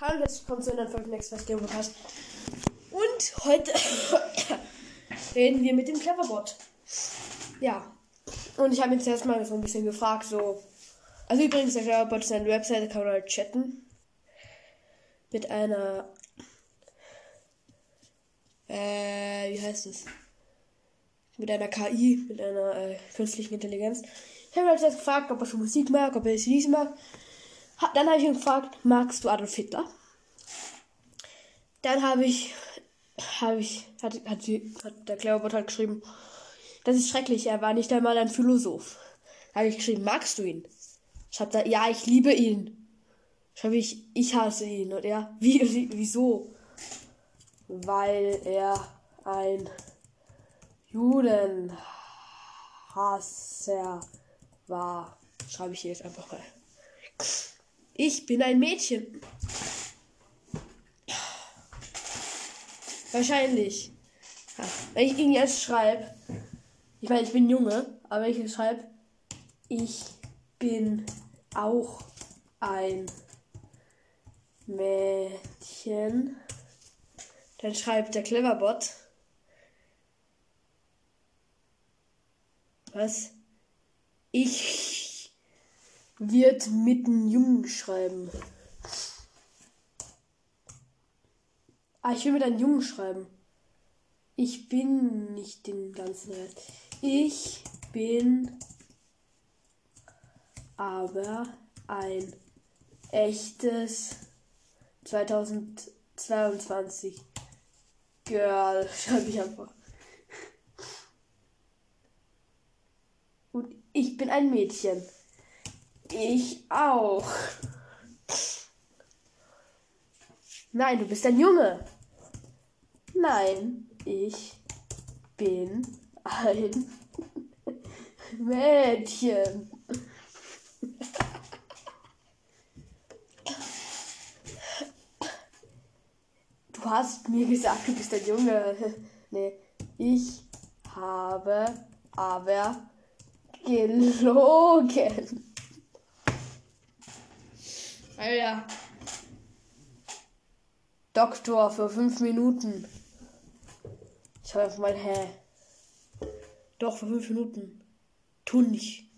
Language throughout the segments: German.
Hallo, herzlich willkommen zu einer Folge Next Fast Game Podcast. Und heute reden wir mit dem Cleverbot. Ja. Und ich habe jetzt erstmal so ein bisschen gefragt, so. Also übrigens, der Cleverbot ist eine Webseite, kann man halt chatten. Mit einer. Äh, wie heißt es? Mit einer KI, mit einer äh, künstlichen Intelligenz. Ich habe halt gefragt, ob er schon Musik mag, ob er ACDC mag. Dann habe ich ihn gefragt, magst du Adolf Hitler? Dann habe ich, habe ich, hat, hat, hat der Cleverbot halt geschrieben, das ist schrecklich, er war nicht einmal ein Philosoph. Da habe ich geschrieben, magst du ihn? Schreibt er, ja, ich liebe ihn. Schreibe ich, ich hasse ihn. Und er, wie, wie, wieso? Weil er ein Judenhasser war. Schreibe ich hier jetzt einfach mal. Ich bin ein Mädchen. Wahrscheinlich. Wenn ich ihn jetzt schreibe, ich meine, ich bin Junge, aber wenn ich jetzt schreibe, ich bin auch ein Mädchen, dann schreibt der Cleverbot. Was? Ich wird mit einem Jungen schreiben. Ah, ich will mit einem Jungen schreiben. Ich bin nicht den ganzen Rest. Ich bin aber ein echtes 2022 Girl. Schreibe ich einfach. Und ich bin ein Mädchen. Ich auch. Nein, du bist ein Junge. Nein, ich bin ein Mädchen. Du hast mir gesagt, du bist ein Junge. Nee, ich habe aber gelogen. Alter. Doktor für fünf Minuten. Ich habe einfach mal, hä? Doch, für fünf Minuten. Tu nicht.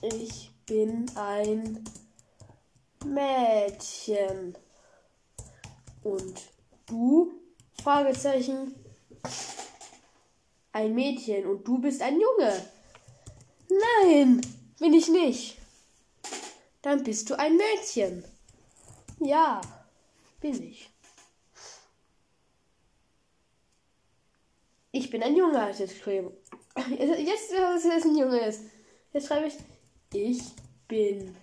Ich bin ein Mädchen. Und du? Fragezeichen. Ein Mädchen und du bist ein Junge. Nein, bin ich nicht. Dann bist du ein Mädchen. Ja, bin ich. Ich bin ein Junge, hat jetzt geschrieben. Jetzt, dass es ein Junge ist. Jetzt schreibe ich, ich bin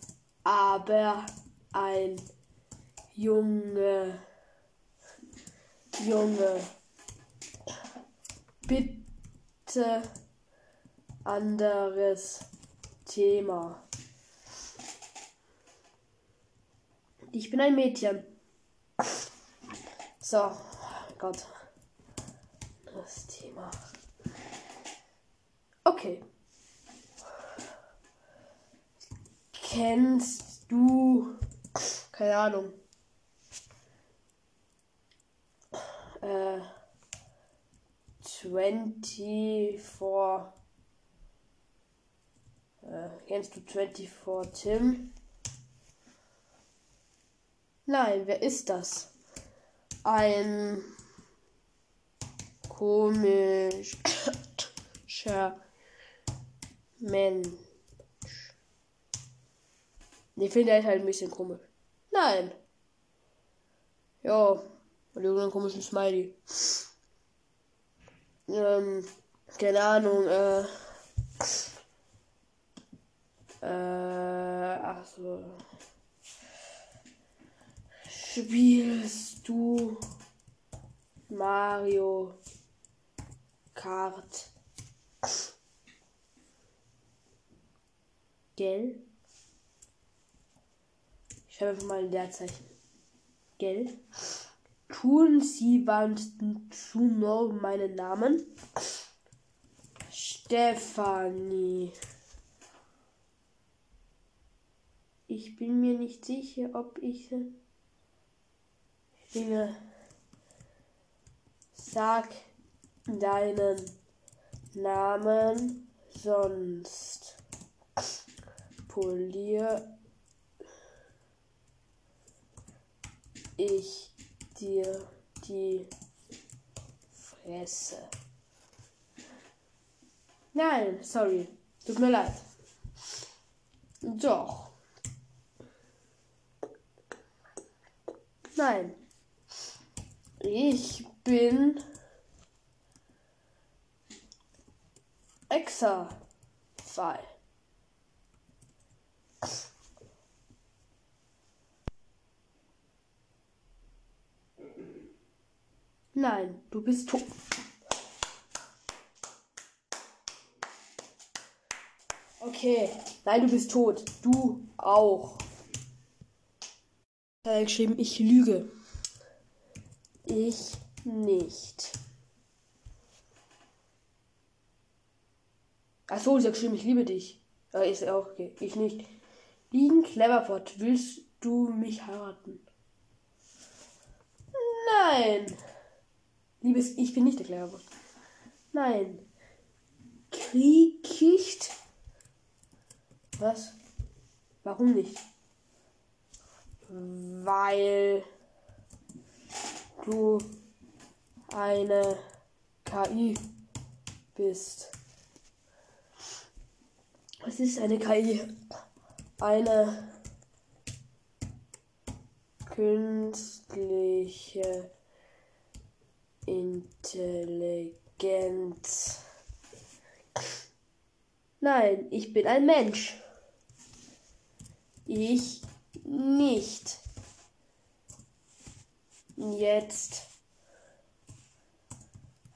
aber ein Junge. Junge. Bitte anderes Thema. Ich bin ein Mädchen. So, Gott. Das Thema. Okay. Kennst du. Keine Ahnung. Äh. 24. Äh, kennst du 24 Tim? Nein, wer ist das? Ein komischer Mensch. Ich finde er halt ein bisschen komisch. Nein. Ja, und irgendeinen komischen Smiley. Ähm, keine Ahnung, äh. Äh, ach so. Spielst du Mario Kart? Gell? Ich habe einfach mal ein Leerzeichen. Gell? Tun Sie zu noch meinen Namen? Stefanie. Ich bin mir nicht sicher, ob ich Dinge sag deinen Namen, sonst polier ich dir die Fresse. Nein, sorry. Tut mir leid. Doch. Nein. Ich bin Exafall. Nein, du bist tot. Okay. Nein, du bist tot. Du auch. Er hat geschrieben, ich lüge. Ich nicht. Achso, sie hat geschrieben, ich liebe dich. Ja, ist auch okay. Ich nicht. Liegen Cleverpot, willst du mich heiraten? Nein. Liebes, ich bin nicht der Cleverpot. Nein. Kriegicht was? Warum nicht? Weil du eine KI bist. Was ist eine KI? Eine künstliche Intelligenz. Nein, ich bin ein Mensch. Ich nicht. Jetzt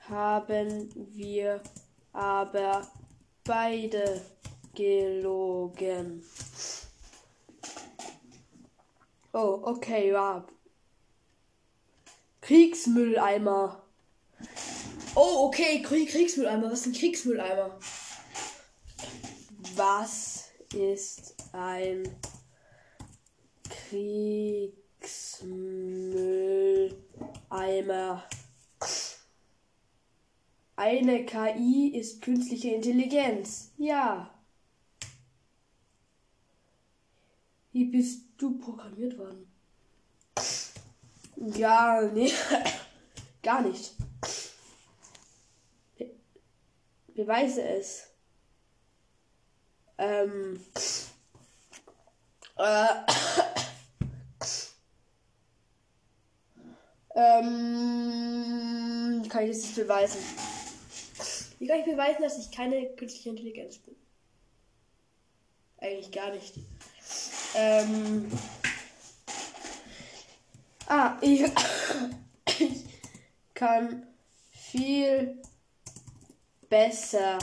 haben wir aber beide gelogen. Oh, okay, ja. Kriegsmülleimer. Oh, okay, Kriegsmülleimer. Was ist ein Kriegsmülleimer? Was ist ein Kriegsmülleimer. Eine KI ist künstliche Intelligenz. Ja. Wie bist du programmiert worden? Ja, nee. Gar nicht. Be beweise es. Ähm. Äh. Ähm, kann ich das jetzt beweisen? Wie kann ich beweisen, dass ich keine künstliche Intelligenz bin? Eigentlich gar nicht. Ähm. Ah, ich, ich kann viel besser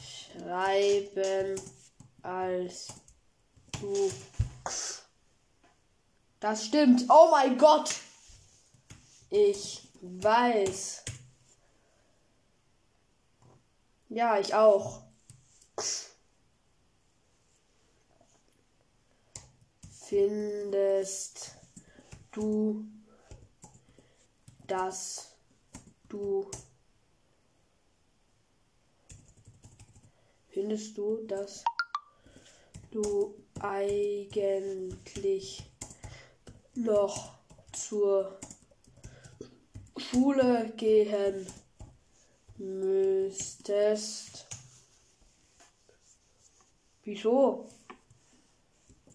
schreiben als du. Das stimmt. Oh mein Gott. Ich weiß. Ja, ich auch. Findest du, dass du findest du, dass du eigentlich noch zur Schule gehen müsstest. Wieso?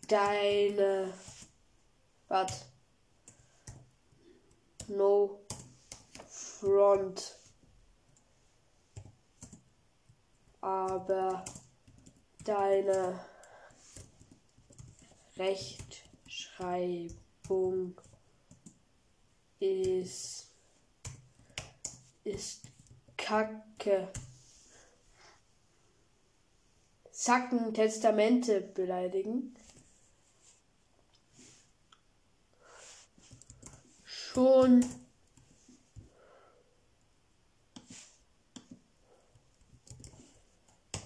Deine. Was? No front. Aber deine Rechtschreibung ist ist Kacke. Sacken Testamente beleidigen. Schon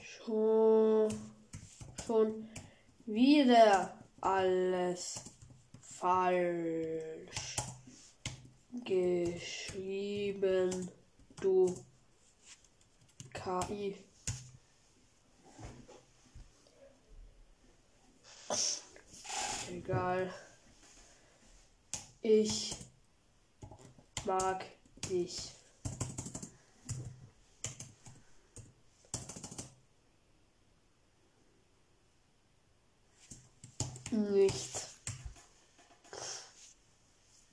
schon schon wieder alles falsch geschrieben, du KI. Egal. Ich mag dich. Nicht.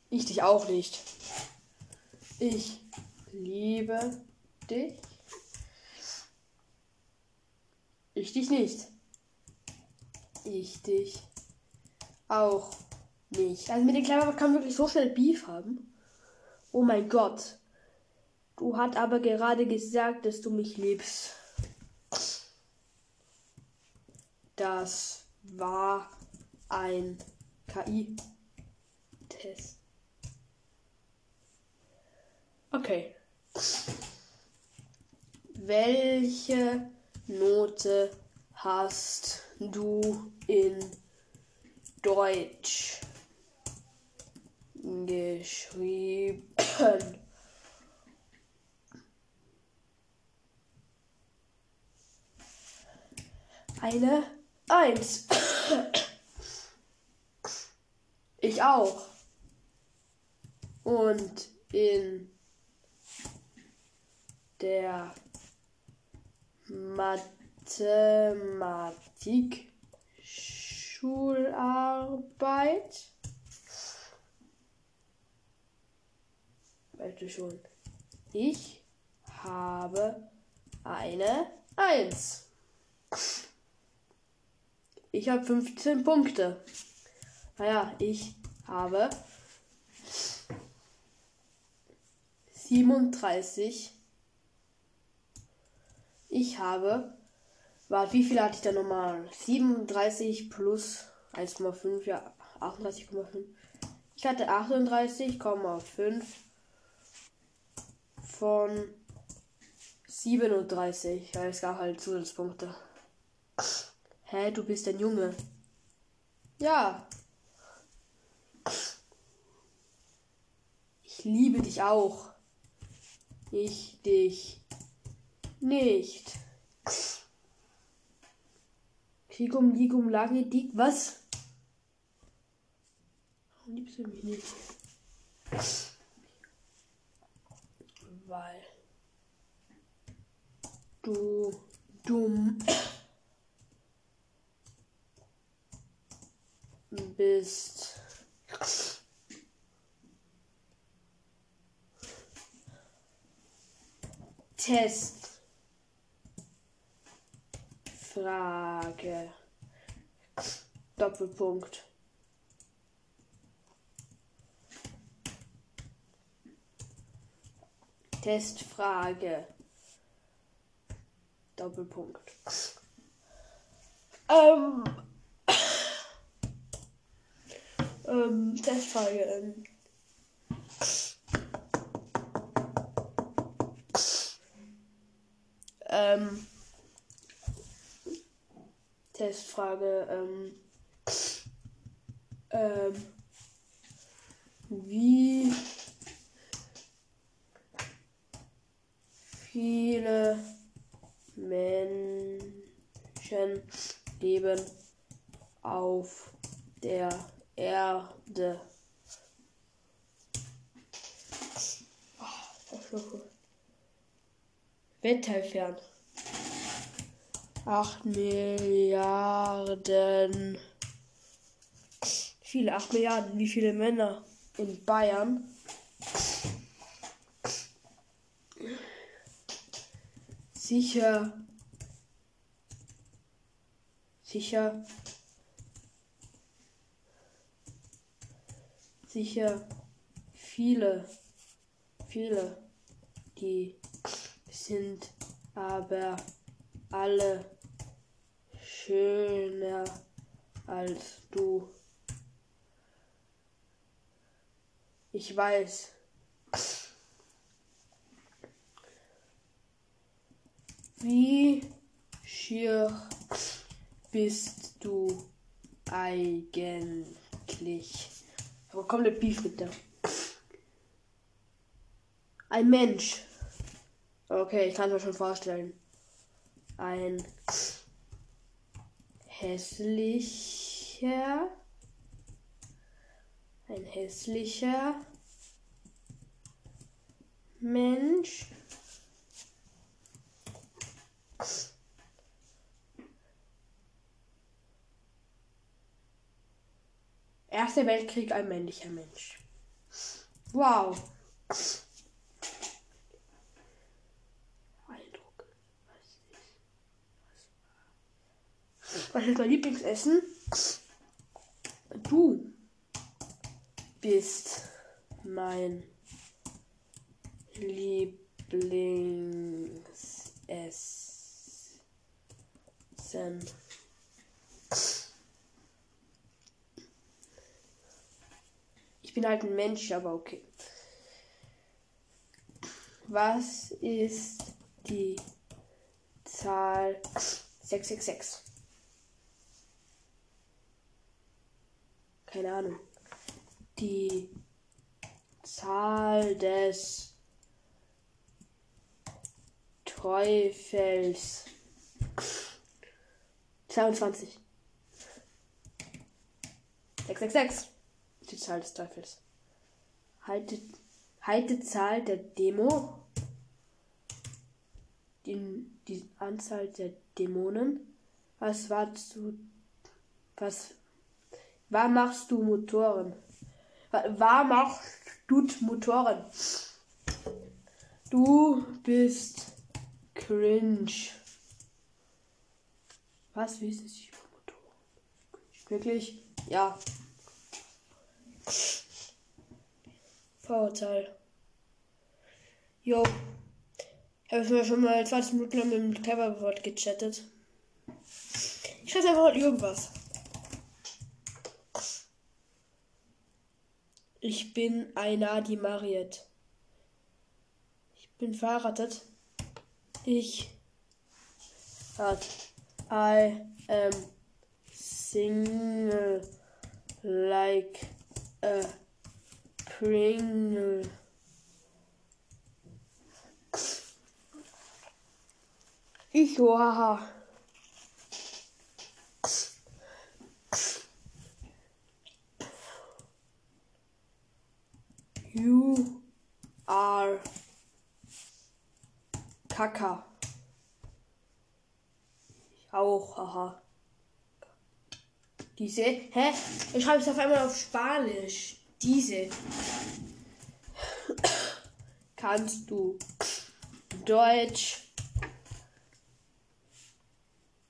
Ich dich auch nicht. Ich liebe dich. Ich dich nicht. Ich dich auch nicht. Also mit den Klammer kann man wirklich so schnell Beef haben. Oh mein Gott. Du hast aber gerade gesagt, dass du mich liebst. Das war ein KI-Test. Okay. Welche Note hast du in Deutsch geschrieben? Eine Eins. Ich auch. Und in der Mathematik Schularbeit. Du schon? Ich habe eine Eins. Ich habe 15 Punkte. Naja, ich habe 37. Ich habe. Warte, wie viel hatte ich da nochmal? 37 plus 1,5, ja, 38,5. Ich hatte 38,5 von 37. Ja, es gab halt Zusatzpunkte. Hä, du bist ein Junge. Ja, Ich liebe dich auch. Ich dich nicht. Kikum, Ligum, Lagi, Dik, was? Warum liebst du mich nicht? Weil du dumm bist. Test. Frage. Doppelpunkt. Testfrage. Doppelpunkt. Ähm. ähm, Testfrage. Ähm. Ähm, Testfrage. Ähm, ähm, wie viele Menschen leben auf der Erde? Oh, Wetteifern. 8 Milliarden. Viele, 8 Milliarden. Wie viele Männer in Bayern? Sicher. Sicher. Sicher. Viele. Viele. Die sind aber alle schöner als du. Ich weiß. Wie schier bist du eigentlich? Aber komplett Beef mit der. Ein Mensch. Okay, ich kann es mir schon vorstellen. Ein hässlicher. Ein hässlicher Mensch. Erster Weltkrieg ein männlicher Mensch. Wow. Was ist mein Lieblingsessen? Du bist mein Lieblingsessen. Ich bin halt ein Mensch, aber okay. Was ist die Zahl 666? Keine Ahnung. Die Zahl des Teufels. 22. 666. Die Zahl des Teufels. Halte, halte Zahl der Demo. Die, die Anzahl der Dämonen. Was war zu. Was. War machst du Motoren? War machst du Motoren? Du bist cringe. Was wie ist es über Motoren? Wirklich? Ja. Vorurteil. Jo. Ich habe mir schon mal 20 Minuten lang mit dem Cleverboard gechattet. Ich schreibe einfach irgendwas. Ich bin einer, die Mariette. Ich bin verheiratet. Ich hat I am single like a Pringle. Ich haha. Are Kaka. Ich auch, haha. Diese. Hä? Ich schreibe es auf einmal auf Spanisch. Diese. Kannst du Deutsch?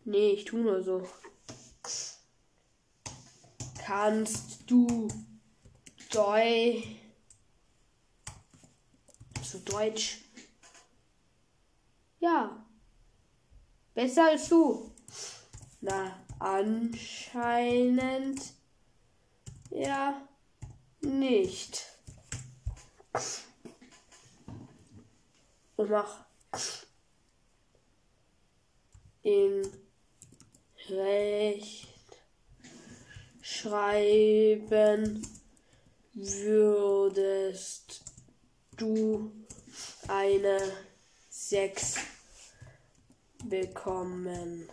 Nee, ich tu nur so. Kannst du Deutsch? Zu Deutsch? Ja. Besser als du. Na, anscheinend ja nicht. Und mach in Recht schreiben würdest du eine 6 bekommen.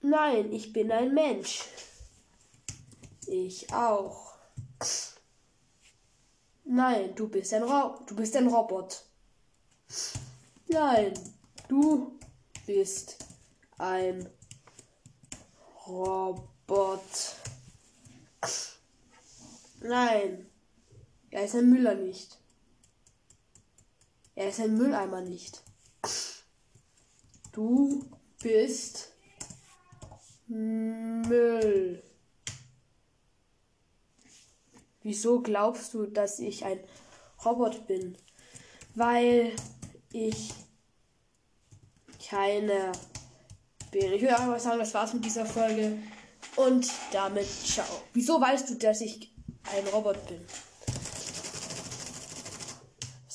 Nein, ich bin ein Mensch. Ich auch. Nein, du bist ein Ro du bist ein Robot. Nein, du bist ein Robot. Nein, er ist ein Müller nicht. Er ist ein Mülleimer nicht. Du bist Müll. Wieso glaubst du, dass ich ein Robot bin? Weil ich keine bin. Ich würde einfach sagen, das war's mit dieser Folge. Und damit ciao. Wieso weißt du, dass ich ein Robot bin?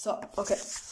So, okay.